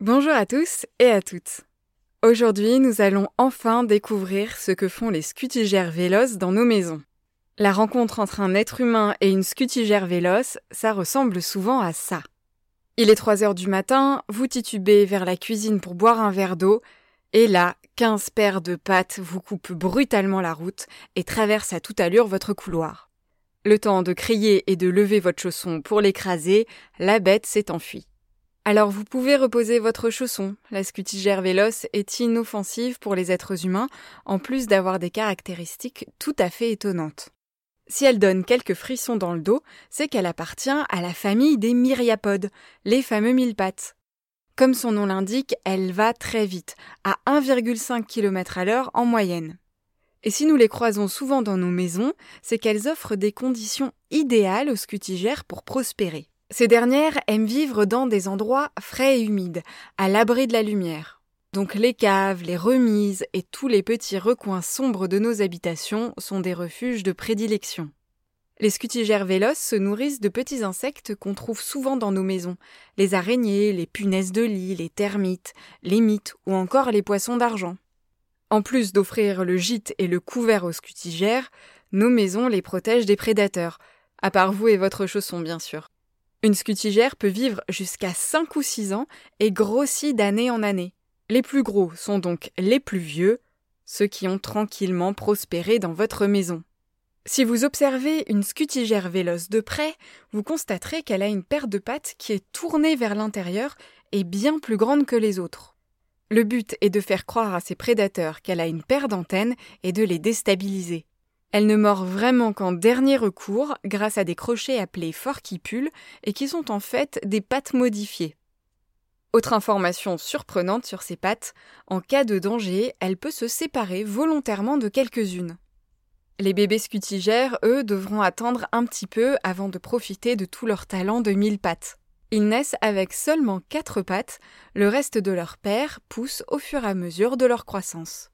Bonjour à tous et à toutes. Aujourd'hui, nous allons enfin découvrir ce que font les scutigères véloces dans nos maisons. La rencontre entre un être humain et une scutigère véloce, ça ressemble souvent à ça. Il est 3 heures du matin, vous titubez vers la cuisine pour boire un verre d'eau, et là, 15 paires de pattes vous coupent brutalement la route et traversent à toute allure votre couloir. Le temps de crier et de lever votre chausson pour l'écraser, la bête s'est enfuie. Alors vous pouvez reposer votre chausson. La scutigère véloce est inoffensive pour les êtres humains, en plus d'avoir des caractéristiques tout à fait étonnantes. Si elle donne quelques frissons dans le dos, c'est qu'elle appartient à la famille des myriapodes, les fameux mille pattes. Comme son nom l'indique, elle va très vite, à 1,5 km à l'heure en moyenne. Et si nous les croisons souvent dans nos maisons, c'est qu'elles offrent des conditions idéales aux scutigères pour prospérer. Ces dernières aiment vivre dans des endroits frais et humides, à l'abri de la lumière. Donc les caves, les remises et tous les petits recoins sombres de nos habitations sont des refuges de prédilection. Les scutigères véloces se nourrissent de petits insectes qu'on trouve souvent dans nos maisons, les araignées, les punaises de lit, les termites, les mites ou encore les poissons d'argent. En plus d'offrir le gîte et le couvert aux scutigères, nos maisons les protègent des prédateurs, à part vous et votre chausson bien sûr. Une scutigère peut vivre jusqu'à 5 ou 6 ans et grossit d'année en année. Les plus gros sont donc les plus vieux, ceux qui ont tranquillement prospéré dans votre maison. Si vous observez une scutigère véloce de près, vous constaterez qu'elle a une paire de pattes qui est tournée vers l'intérieur et bien plus grande que les autres. Le but est de faire croire à ses prédateurs qu'elle a une paire d'antennes et de les déstabiliser. Elle ne mord vraiment qu'en dernier recours grâce à des crochets appelés forquipules et qui sont en fait des pattes modifiées. Autre information surprenante sur ces pattes, en cas de danger, elle peut se séparer volontairement de quelques-unes. Les bébés scutigères, eux, devront attendre un petit peu avant de profiter de tout leur talent de mille pattes. Ils naissent avec seulement quatre pattes, le reste de leur père pousse au fur et à mesure de leur croissance.